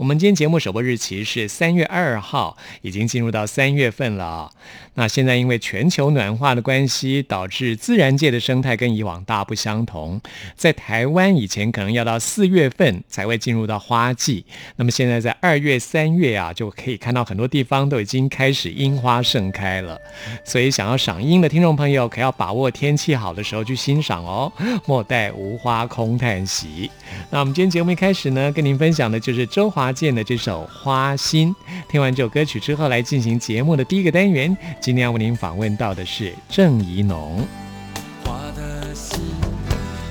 我们今天节目首播日期是三月二号，已经进入到三月份了。那现在因为全球暖化的关系，导致自然界的生态跟以往大不相同。在台湾以前可能要到四月份才会进入到花季，那么现在在二月、三月啊，就可以看到很多地方都已经开始樱花盛开了。所以想要赏樱的听众朋友，可要把握天气好的时候去欣赏哦，莫待无花空叹息。那我们今天节目一开始呢，跟您分享的就是周华健的这首《花心》。听完这首歌曲之后，来进行节目的第一个单元。今天要为您访问到的是郑怡农。花的心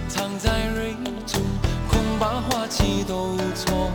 藏在蕊中，恐怕花期都错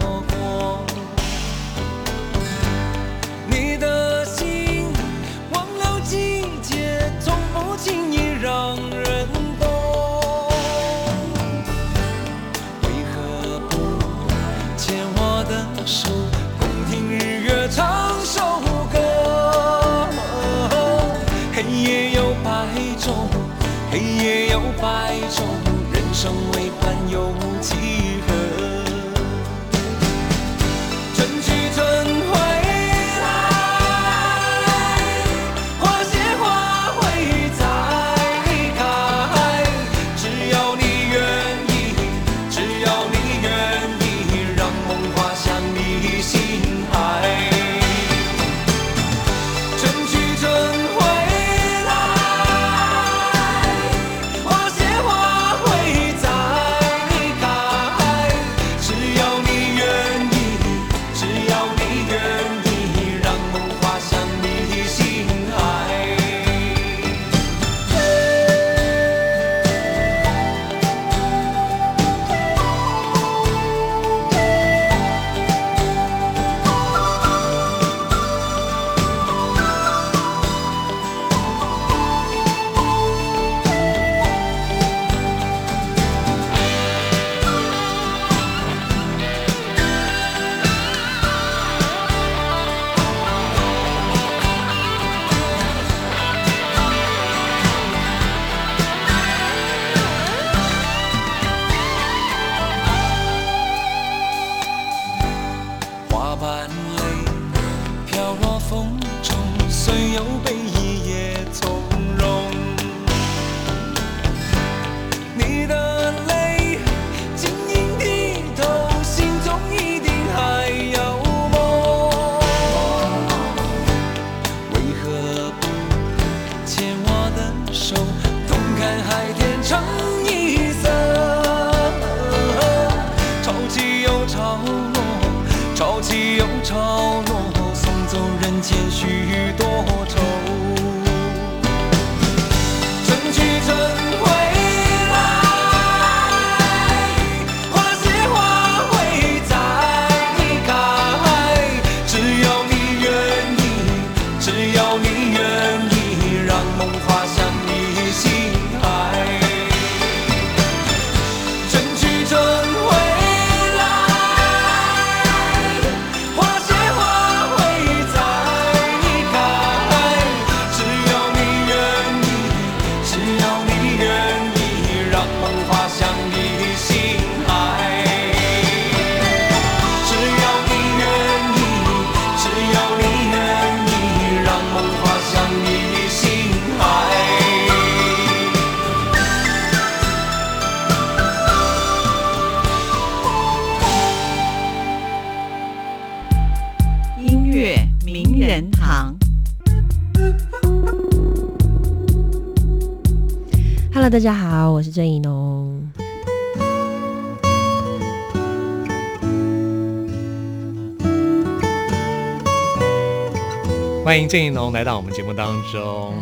欢迎郑怡农来到我们节目当中。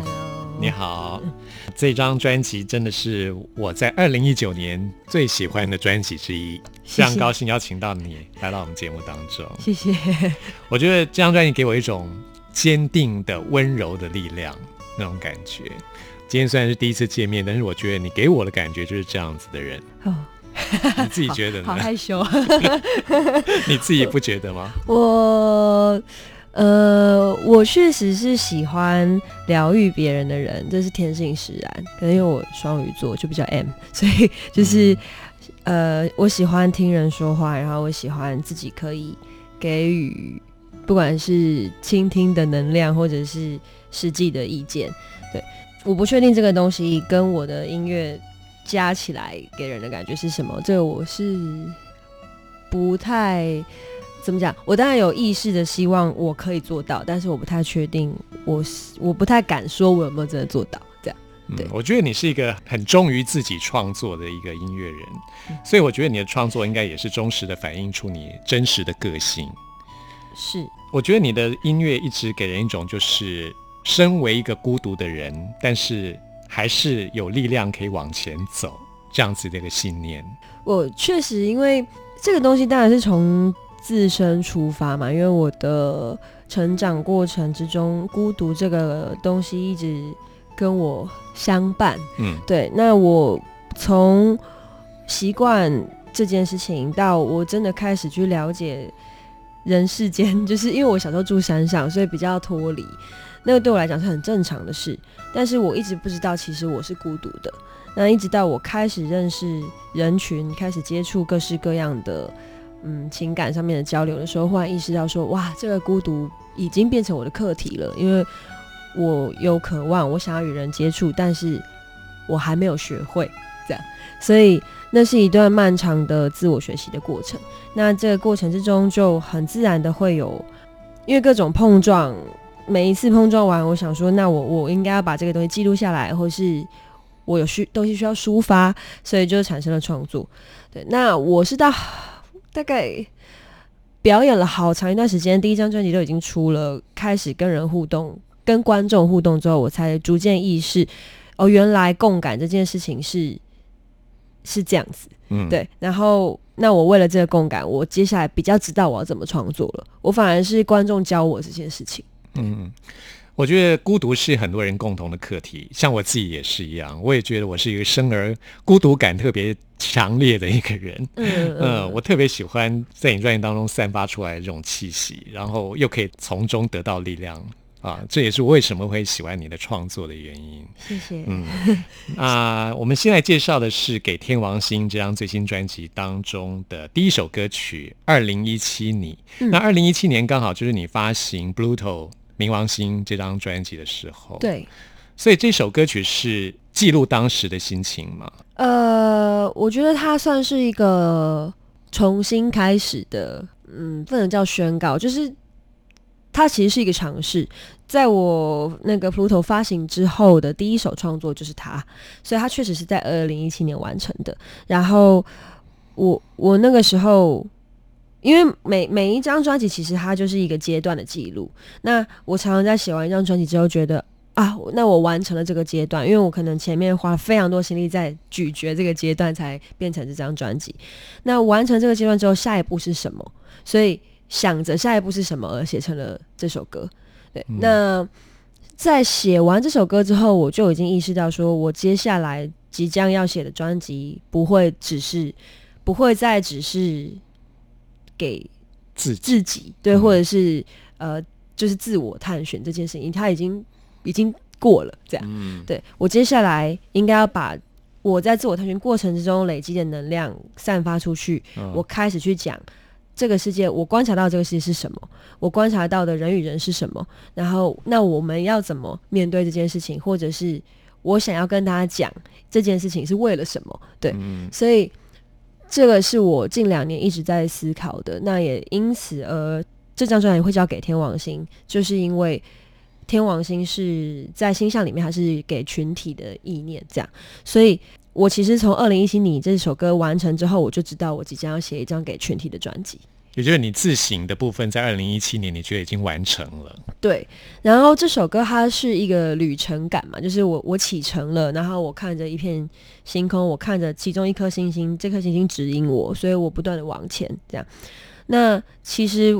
你好，这张专辑真的是我在二零一九年最喜欢的专辑之一，非常高兴邀请到你来到我们节目当中。谢谢。我觉得这张专辑给我一种坚定的、温柔的力量那种感觉。今天虽然是第一次见面，但是我觉得你给我的感觉就是这样子的人。哦，你自己觉得好呢？害羞。你自己不觉得吗？我呃，我确实是喜欢疗愈别人的人，这是天性使然。可能因为我双鱼座就比较 M，所以就是、呃，我喜欢听人说话，然后我喜欢自己可以给予，不管是倾听的能量，或者是实际的意见。对，我不确定这个东西跟我的音乐加起来给人的感觉是什么，这个我是不太怎么讲。我当然有意识的希望我可以做到，但是我不太确定我是，我不太敢说我有没有真的做到。这样，对嗯，我觉得你是一个很忠于自己创作的一个音乐人，嗯所以我觉得你的创作应该也是忠实的反映出你真实的个性。是我觉得你的音乐一直给人一种就是身为一个孤独的人，但是还是有力量可以往前走这样子的一个信念。我确实因为这个东西当然是从自身出发嘛，因为我的成长过程之中，孤独这个东西一直跟我相伴。嗯对，那我从习惯这件事情到我真的开始去了解人世间，就是因为我小时候住山上，所以比较脱离。那个对我来讲是很正常的事，但是我一直不知道，其实我是孤独的。那一直到我开始认识人群，开始接触各式各样的嗯情感上面的交流的时候，忽然意识到说，哇，这个孤独已经变成我的课题了，因为我有渴望，我想要与人接触，但是我还没有学会这样，所以那是一段漫长的自我学习的过程。那这个过程之中，就很自然的会有，因为各种碰撞，每一次碰撞完，我想说，那我我应该要把这个东西记录下来，或是我有需东西需要抒发，所以就产生了创作。对，那我是到大概表演了好长一段时间，第一张专辑都已经出了，开始跟人互动，跟观众互动之后，我才逐渐意识，哦，原来共感这件事情是是这样子。嗯，对，然后那我为了这个共感，我接下来比较知道我要怎么创作了。我反而是观众教我这件事情。嗯，我觉得孤独是很多人共同的课题，像我自己也是一样，我也觉得我是一个生而孤独感特别强烈的一个人。嗯 嗯，我特别喜欢在你专业当中散发出来的这种气息，然后又可以从中得到力量啊，这也是我为什么会喜欢你的创作的原因。谢谢。嗯，啊、我们现在介绍的是《给天王星》这张最新专辑当中的第一首歌曲《二零一七你》。嗯那二零一七年刚好就是你发行《Bluto 冥王星》这张专辑的时候，，对，所以这首歌曲是记录当时的心情吗？呃，我觉得它算是一个重新开始的，嗯，不能叫宣告，就是它其实是一个尝试。在我那个 Pluto 发行之后的第一首创作就是它，所以它确实是在二零一七年完成的。然后我我那个时候，因为每每一张专辑其实它就是一个阶段的记录。那我常常在写完一张专辑之后，觉得啊，那我完成了这个阶段，因为我可能前面花了非常多心力在咀嚼这个阶段，才变成这张专辑。那完成这个阶段之后，下一步是什么？所以想着下一步是什么而写成了这首歌。对，那在写完这首歌之后，我就已经意识到，说我接下来即将要写的专辑不会只是，不会再只是给自己。自己，对，或者是呃，就是自我探寻这件事情，他已经已经过了，这样。嗯。对我接下来应该要把我在自我探寻过程之中累积的能量散发出去，嗯。我开始去讲这个世界，我观察到这个世界是什么，我观察到的人与人是什么，然后那我们要怎么面对这件事情，或者是我想要跟大家讲这件事情是为了什么？对，嗯。所以这个是我近两年一直在思考的。那也因此而这张专辑会交给天王星，就是因为天王星是在星象里面，还是给群体的意念这样。所以我其实从二零一七年这首歌完成之后，我就知道我即将要写一张给群体的专辑。也就是你自省的部分，在二零一七年你觉得已经完成了。对，然后这首歌它是一个旅程感嘛，就是我我启程了，然后我看着一片星空，我看着其中一颗星星，这颗星星指引我，所以我不断的往前这样。那其实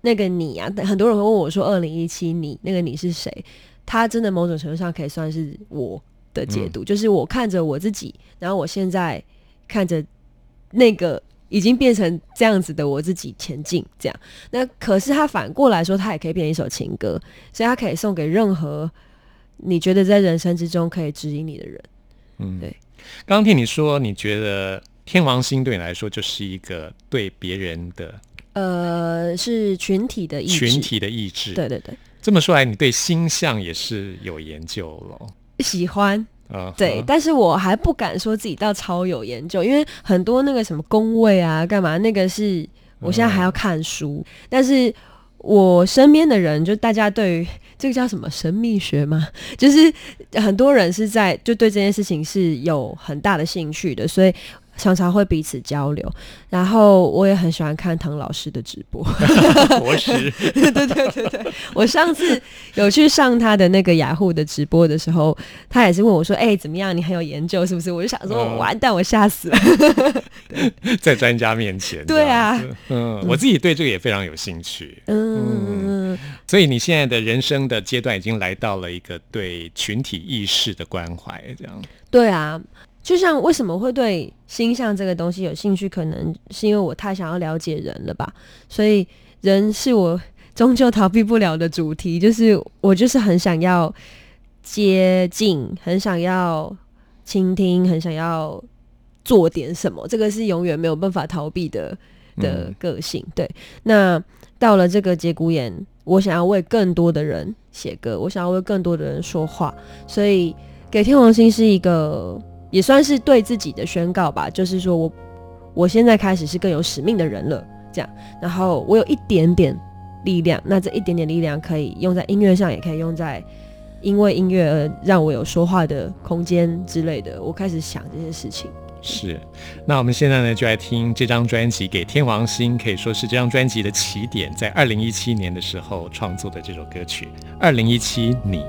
那个你啊，很多人会问我说，二零一七你那个你是谁？他真的某种程度上可以算是我的解读，就是我看着我自己，然后我现在看着那个已经变成这样子的我自己前进，这样。那可是他反过来说，他也可以变一首情歌，所以他可以送给任何你觉得在人生之中可以指引你的人。嗯，对。刚刚听你说，你觉得天王星对你来说就是一个对别人的呃，是群体的意志，群体的意志。对对对，这么说来，你对星象也是有研究了。喜欢。啊，对，但是我还不敢说自己到超有研究，因为很多那个什么工位啊，干嘛那个是我现在还要看书。但是我身边的人，就大家对于这个叫什么神秘学嘛，就是很多人是在就对这件事情是有很大的兴趣的，所以常常会彼此交流。然后我也很喜欢看唐老师的直播，博士，对对对我上次有去上他的那个雅虎的直播的时候，他也是问我说：“哎、怎么样？你很有研究是不是？”我就想说：“嗯完蛋，我吓死了。在专家面前，对啊嗯，我自己对这个也非常有兴趣。嗯，所以你现在的人生的阶段已经来到了一个对群体意识的关怀，这样。对啊，就像为什么会对星象这个东西有兴趣，可能是因为我太想要了解人了吧。所以人是我终究逃避不了的主题，就是我就是很想要接近，很想要倾听，很想要做点什么，这个是永远没有办法逃避的的嗯个性。对，那到了这个节骨眼，我想要为更多的人写歌，我想要为更多的人说话，所以给天王星是一个也算是对自己的宣告吧，就是说我我现在开始是更有使命的人了，这样，然后我有一点点力量，那这一点点力量可以用在音乐上，也可以用在因为音乐而让我有说话的空间之类的，我开始想这些事情。是，那我们现在呢就来听这张专辑《给天王星》，可以说是这张专辑的起点，在二零一七年的时候创作的这首歌曲。二零一七，你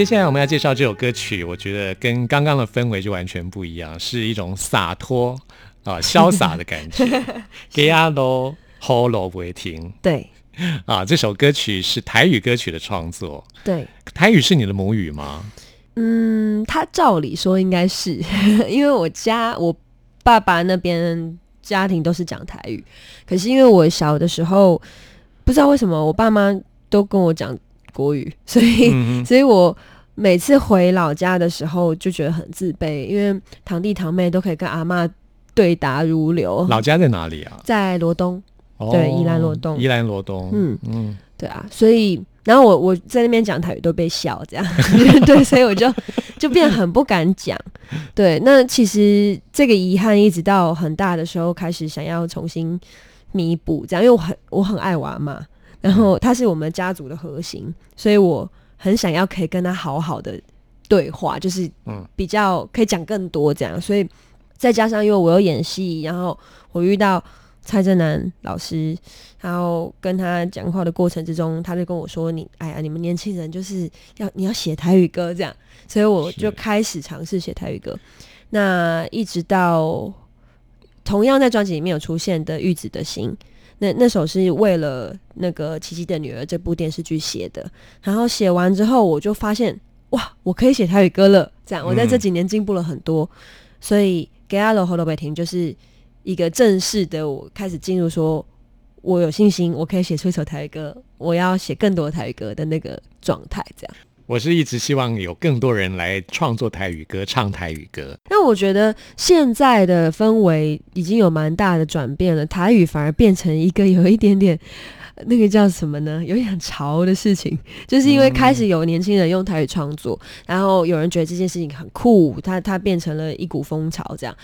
接下来我们要介绍这首歌曲，我觉得跟刚刚的氛围就完全不一样，是一种洒脱啊、潇洒的感觉。给阿罗 Holo 不会停对啊！这首歌曲是台语歌曲的创作，对，台语是你的母语吗？嗯，他照理说应该是，因为我家我爸爸那边家庭都是讲台语，可是因为我小的时候不知道为什么我爸妈都跟我讲国语，所以、嗯所以我每次回老家的时候就觉得很自卑，因为堂弟堂妹都可以跟阿妈对答如流。老家在哪里啊？在罗东，哦对宜兰罗东宜兰罗东，嗯嗯，对啊，所以然后我我在那边讲台语都被笑，这样 对，所以我就 就变很不敢讲。对，那其实这个遗憾一直到很大的时候开始想要重新弥补，这样，因为我很我很爱我阿妈，然后他是我们家族的核心，所以我很想要可以跟他好好的对话，就是嗯比较可以讲更多这样，所以再加上因为我有演戏，然后我遇到蔡正南老师，然后跟他讲话的过程之中，他就跟我说：“你哎呀，你们年轻人就是要你要写台语歌这样。”所以我就开始尝试写台语歌。那一直到同样在专辑里面有出现的《玉子的心》，那那首是为了那个《奇迹的女儿》这部电视剧写的。然后写完之后，我就发现哇，我可以写台语歌了。这样，我在这几年进步了很多。所以《给阿罗和罗北婷》就是一个正式的，我开始进入说，我有信心，我可以写出一首台语歌，我要写更多的台语歌的那个状态。这样。我是一直希望有更多人来创作台语歌、唱台语歌。那我觉得现在的氛围已经有蛮大的转变了，台语反而变成一个有一点点那个叫什么呢？有点潮的事情，就是因为开始有年轻人用台语创作，然后有人觉得这件事情很酷，它它变成了一股风潮，这样。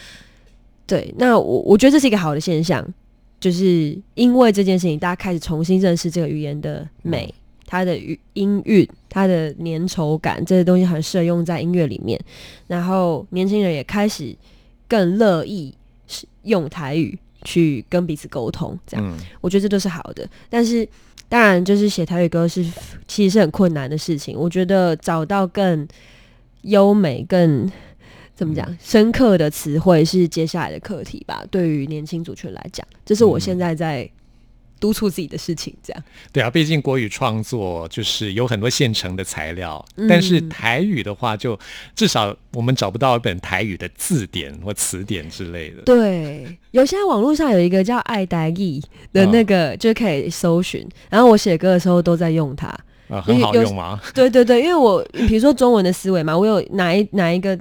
对，那我我觉得这是一个好的现象，就是因为这件事情，大家开始重新认识这个语言的美。它的语音韵、它的粘稠感这些东西很适合用在音乐里面，然后年轻人也开始更乐意使用台语去跟彼此沟通，这样、嗯，我觉得这都是好的。但是当然，就是写台语歌是其实是很困难的事情。我觉得找到更优美、更怎么讲深刻的词汇是接下来的课题吧。对于年轻族群来讲，这是我现在在督促自己的事情。这样，对啊，毕竟国语创作就是有很多现成的材料，嗯但是台语的话就，至少我们找不到一本台语的字典或词典之类的。对，有现在网络上有一个叫爱呆艺的那个，就可以搜寻。然后我写歌的时候都在用它。啊，很好用吗？对对对，因为我比如说中文的思维嘛，我有哪一哪一个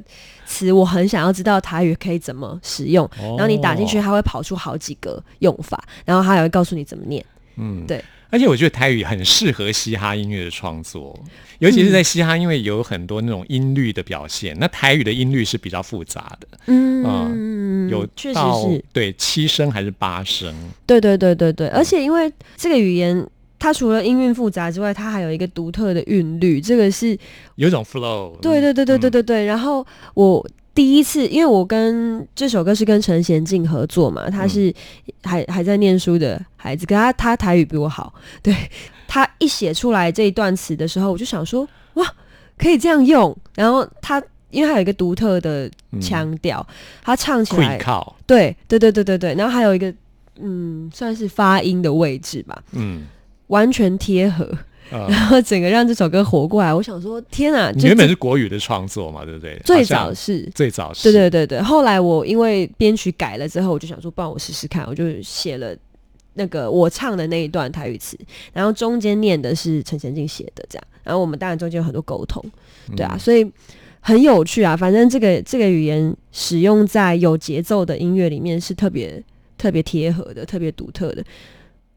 词，我很想要知道台语可以怎么使用，然后你打进去，哦，它会跑出好几个用法，然后它也会告诉你怎么念。嗯，对。而且我觉得台语很适合嘻哈音乐的创作，尤其是在嘻哈，因为有很多那种音律的表现，那台语的音律是比较复杂的，嗯，有确实是，对七声还是八声，对对对对对，而且因为这个语言。它除了音韵复杂之外，它还有一个独特的韵律，这个是有一种 flow。对对对对对对对。然后我第一次，因为我跟这首歌是跟陈贤进合作嘛，他是还还在念书的孩子，可他他台语比我好，对 他一写出来这一段词的时候，我就想说，哇，可以这样用。然后他因为他有一个独特的腔调，他唱起来对对对对对对，然后还有一个嗯，算是发音的位置吧，嗯，完全贴合，呃，然后整个让这首歌活过来。我想说，天啊，你原本是国语的创作嘛，对不对？最早是最早是，对对对对，后来我因为编曲改了之后，我就想说，不然我试试看，我就写了那个我唱的那一段台语词，然后中间念的是陈贤进写的，这样，然后我们当然中间有很多沟通，对啊，所以很有趣啊。反正这个这个语言使用在有节奏的音乐里面是特别特别贴合的，特别独特的。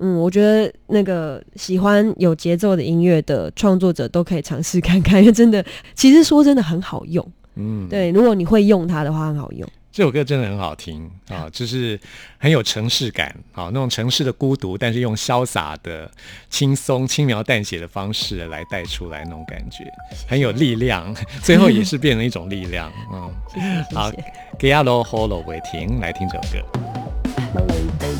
嗯，我觉得那个喜欢有节奏的音乐的创作者都可以尝试看看，因为真的，其实说真的很好用。嗯，对，如果你会用它的话，很好用。这首歌真的很好听啊，就是很有城市感啊，那种城市的孤独，但是用潇洒的、轻松、轻描淡写的方式来带出来那种感觉，很有力量，最后也是变成一种力量。嗯，好。给阿罗 Holo 为停，来听这首歌。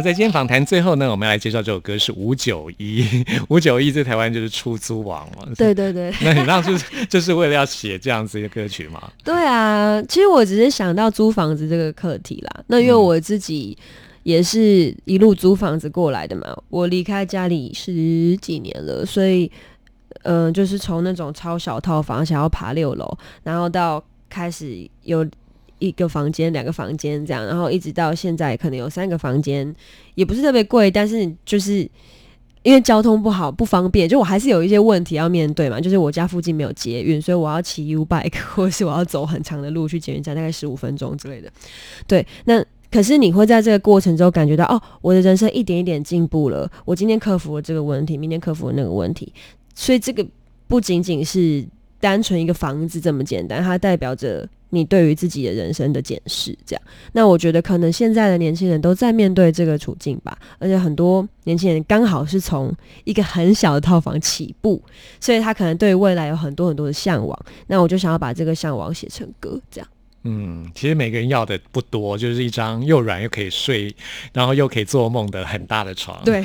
么在今天访谈最后呢，我们要来介绍这首歌是五九一，五九一在台湾就是出租王嘛。对对对。那你当初就是为了要写这样子一个歌曲吗？对啊，其实我只是想到租房子这个课题啦。那因为我自己也是一路租房子过来的嘛，我离开家里十几年了，所以嗯、呃就是从那种超小套房想要爬六楼，然后到开始有一个房间、两个房间这样，然后一直到现在可能有三个房间，也不是特别贵，但是就是。因为交通不好不方便，就我还是有一些问题要面对嘛。就是我家附近没有捷运，所以我要骑 U bike，或是我要走很长的路去捷运站，大概十五分钟之类的。对，那可是你会在这个过程中感觉到，哦，我的人生一点一点进步了。我今天克服了这个问题，明天克服了那个问题，所以这个不仅仅是单纯一个房子这么简单，它代表着你对于自己的人生的检视。这样，那我觉得可能现在的年轻人都在面对这个处境吧，而且很多年轻人刚好是从一个很小的套房起步，所以他可能对未来有很多很多的向往。那我就想要把这个向往写成歌，这样。嗯，其实每个人要的不多，就是一张又软又可以睡，然后又可以做梦的很大的床。，对，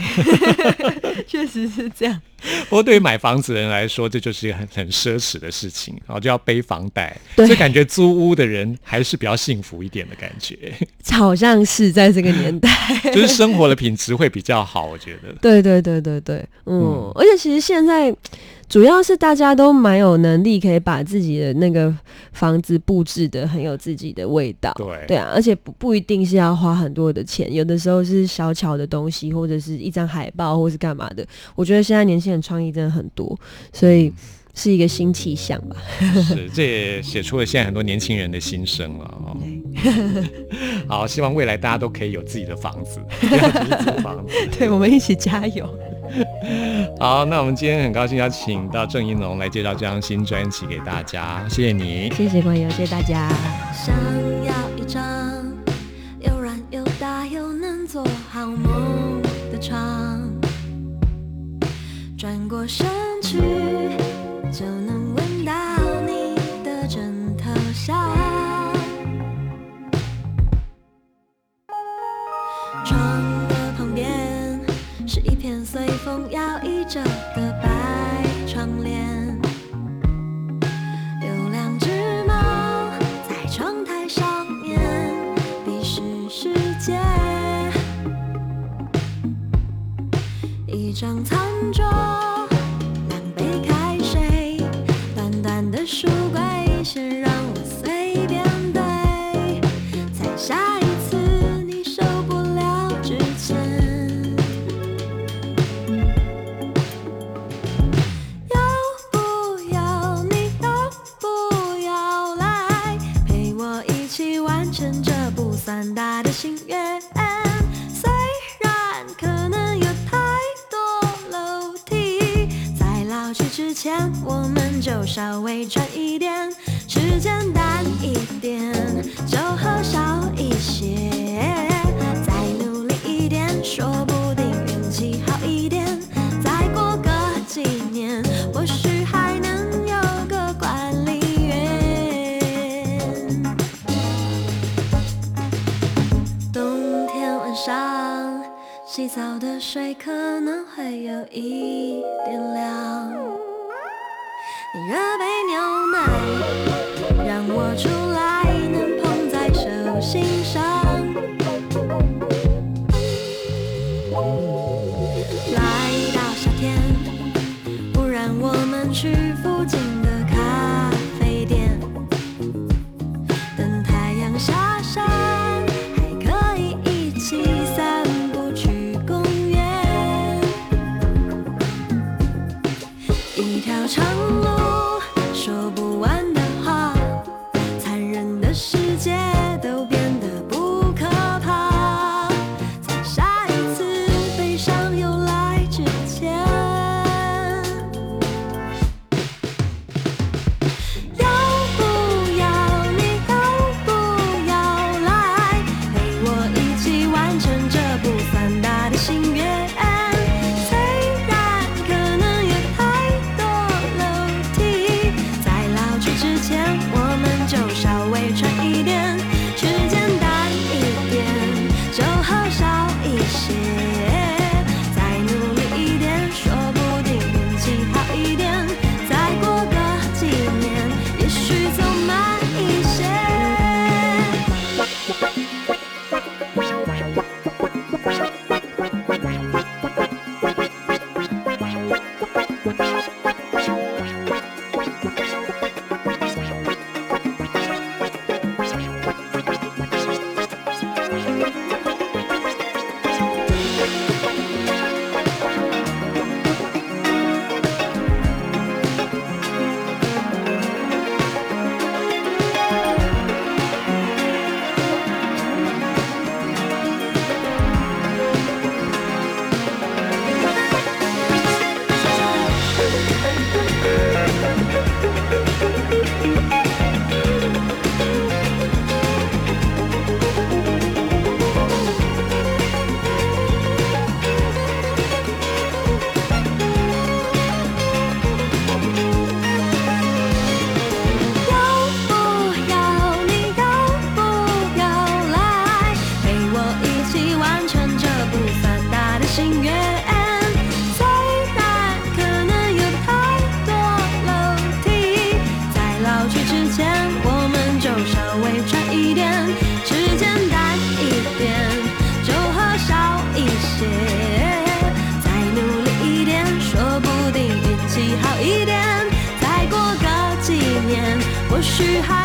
确实是这样。不过对于买房子的人来说，这就是一个很很奢侈的事情，然后就要背房贷，对所以感觉租屋的人还是比较幸福一点的感觉，好像是在这个年代。就是生活的品质会比较好，我觉得。对对对对对，嗯，嗯而且其实现在主要是大家都蛮有能力，可以把自己的那个房子布置的很有自己的味道。对对啊，而且不不一定是要花很多的钱，有的时候是小巧的东西，或者是一张海报，或是干嘛的。我觉得现在年轻人创意真的很多，所以是一个新气象吧。是，这也写出了现在很多年轻人的心声了哦。好，希望未来大家都可以有自己的房子，不要只是租房子。对，我们一起加油。好，那我们今天很高兴邀请到郑一龙来介绍这张新专辑给大家，谢谢你。谢谢朋友，谢谢大家。想要一张又软又大又能做好梦的床，转过身去就能张餐桌，稍微穿一点，时间淡一点，酒喝少一些，再努力一点，说不定运气好一点。再过个几年，或许还能有个管理员。冬天晚上，洗澡的水可能会有一点凉。热杯牛奶，让我出来能捧在手心上。来到夏天，不然我们去好少一些，过去之前，我们就稍微穿一点，吃简单一点，酒喝少一些，再努力一点，说不定运气好一点。再过个几年，或许还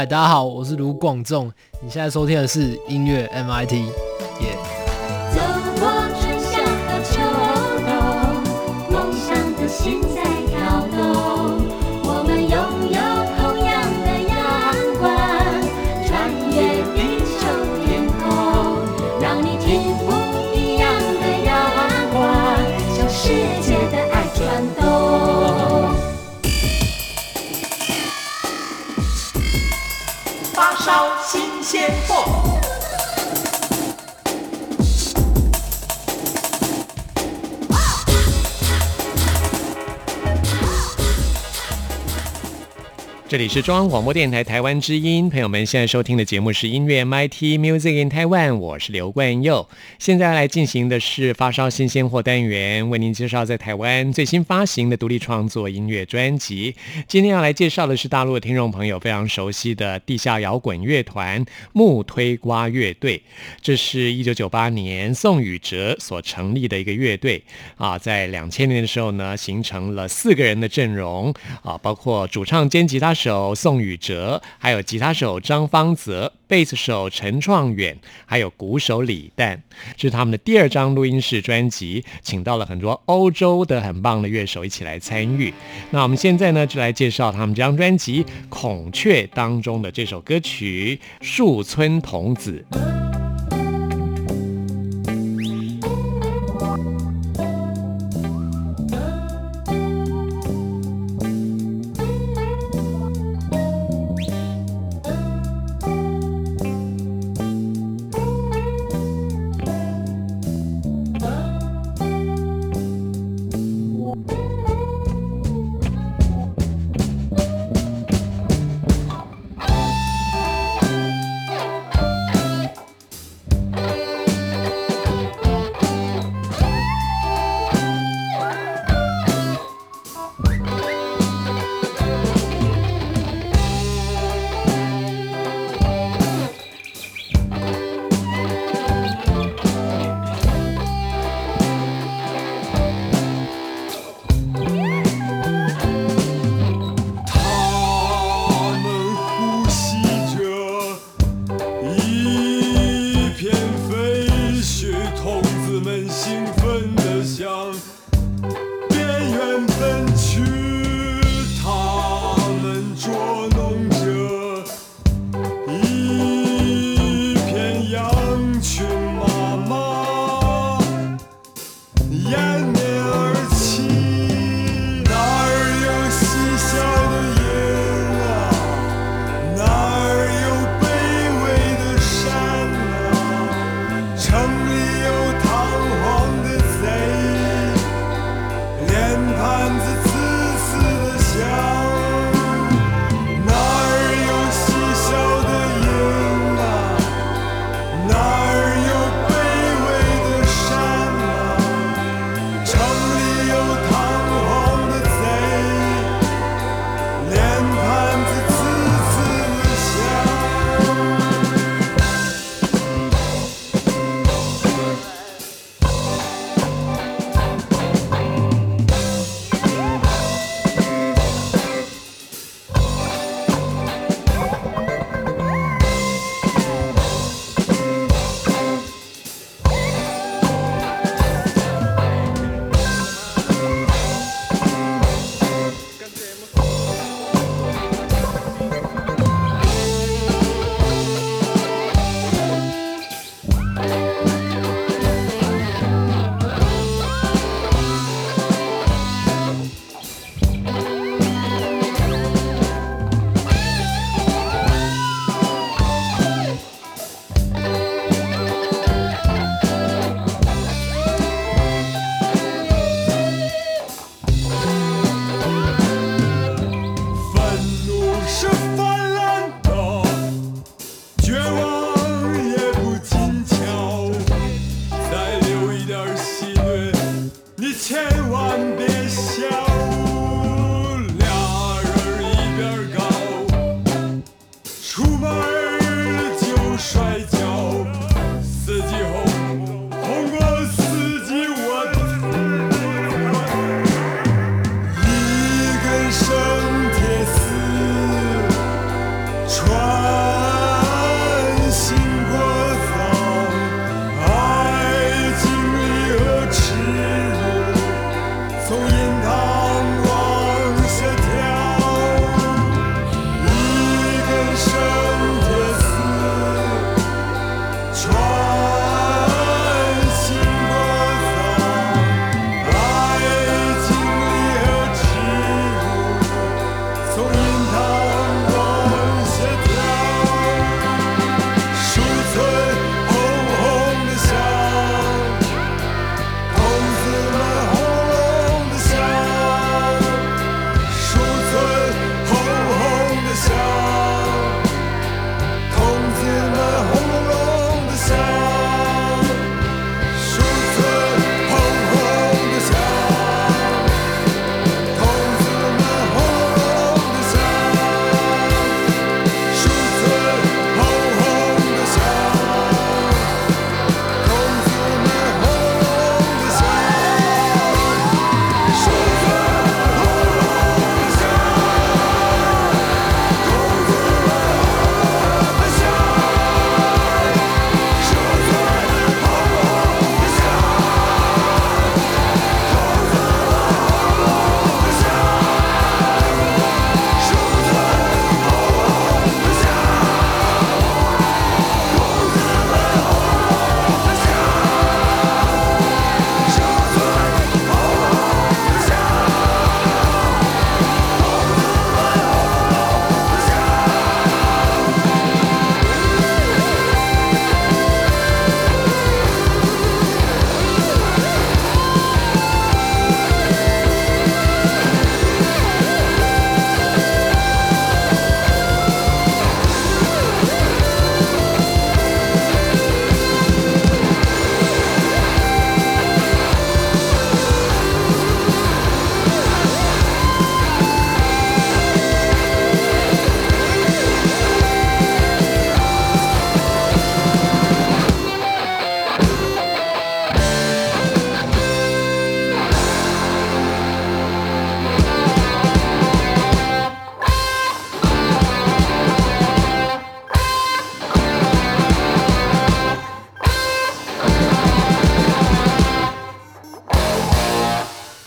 嗨，大家好，我是卢广仲，你现在收听的是音乐 MIT，烧新鲜货。这里是中央广播电台台湾之音，朋友们现在收听的节目是音乐 MIT Music in Taiwan，我是刘冠佑。现在来进行的是发烧新鲜货单元，为您介绍在台湾最新发行的独立创作音乐专辑。今天要来介绍的是大陆的听众朋友非常熟悉的地下摇滚乐团木推瓜乐队。这是一九九八年宋宇哲所成立的一个乐队啊，在两千年的时候呢，形成了四个人的阵容啊，包括主唱兼吉他手。宋宇哲，还有吉他手张方泽、贝斯手陈创远，还有鼓手李诞。这是他们的第二张录音室专辑，请到了很多欧洲的很棒的乐手一起来参与。那我们现在呢，就来介绍他们这张专辑《孔雀》当中的这首歌曲《树村童子》。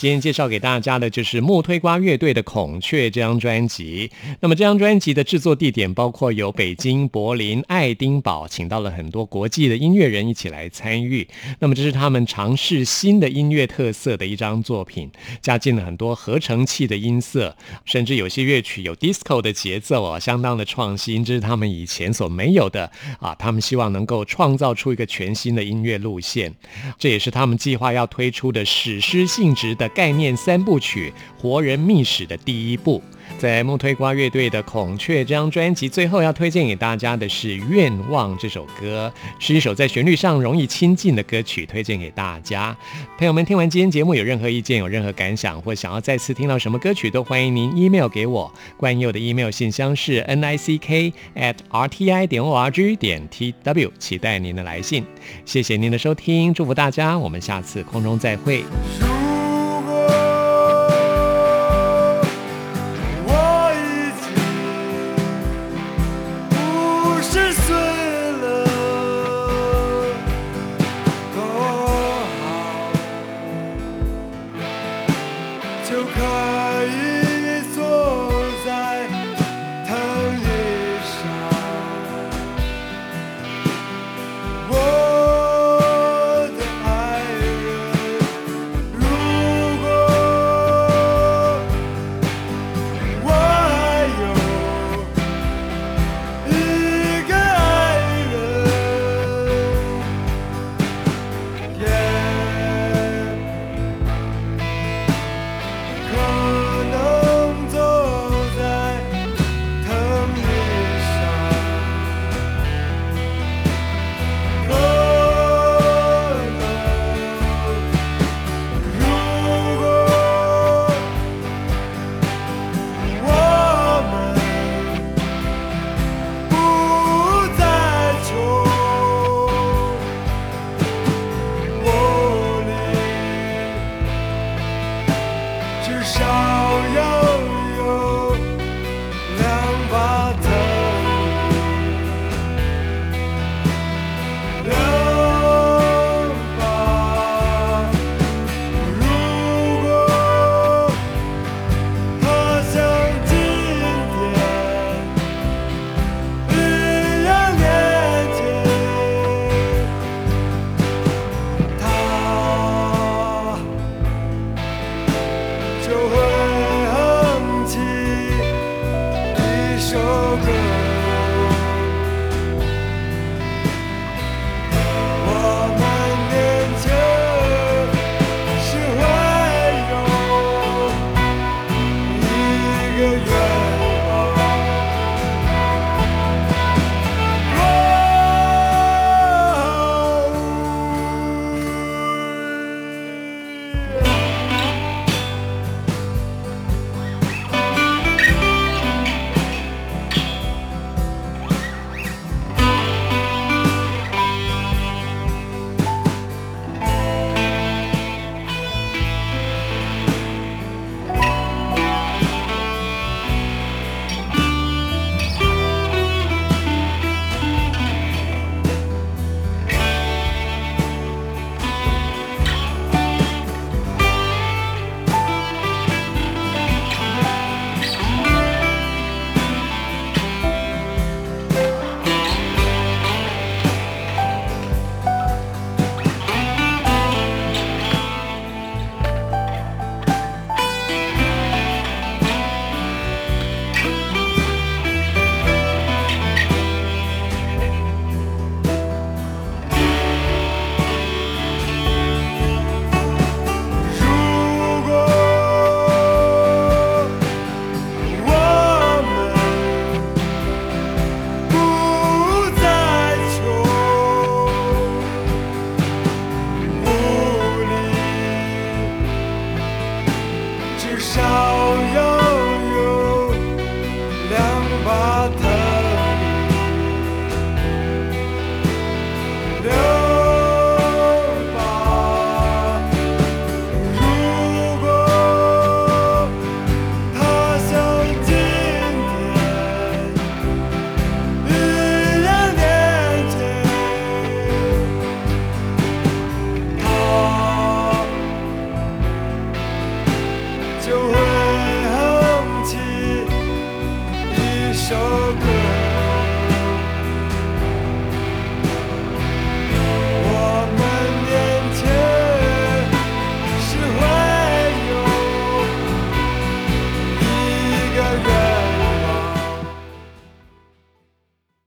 今天介绍给大家的就是木推瓜乐队的《孔雀》这张专辑。那么这张专辑的制作地点包括有北京、柏林、爱丁堡，请到了很多国际的音乐人一起来参与。那么这是他们尝试新的音乐特色的一张作品，加进了很多合成器的音色，甚至有些乐曲有 disco 的节奏啊，相当的创新，这是他们以前所没有的啊。他们希望能够创造出一个全新的音乐路线，这也是他们计划要推出的史诗性质的概念三部曲《活人秘史》的第一部。在木推瓜乐队的《孔雀》这张专辑最后要推荐给大家的是《愿望》这首歌，是一首在旋律上容易亲近的歌曲，推荐给大家。朋友们，听完今天节目有任何意见、有任何感想，或想要再次听到什么歌曲，都欢迎您 email 给我。冠佑的 email 信箱是 n i c k at r t i 点 o r g 点 t w，期待您的来信。谢谢您的收听，祝福大家，我们下次空中再会。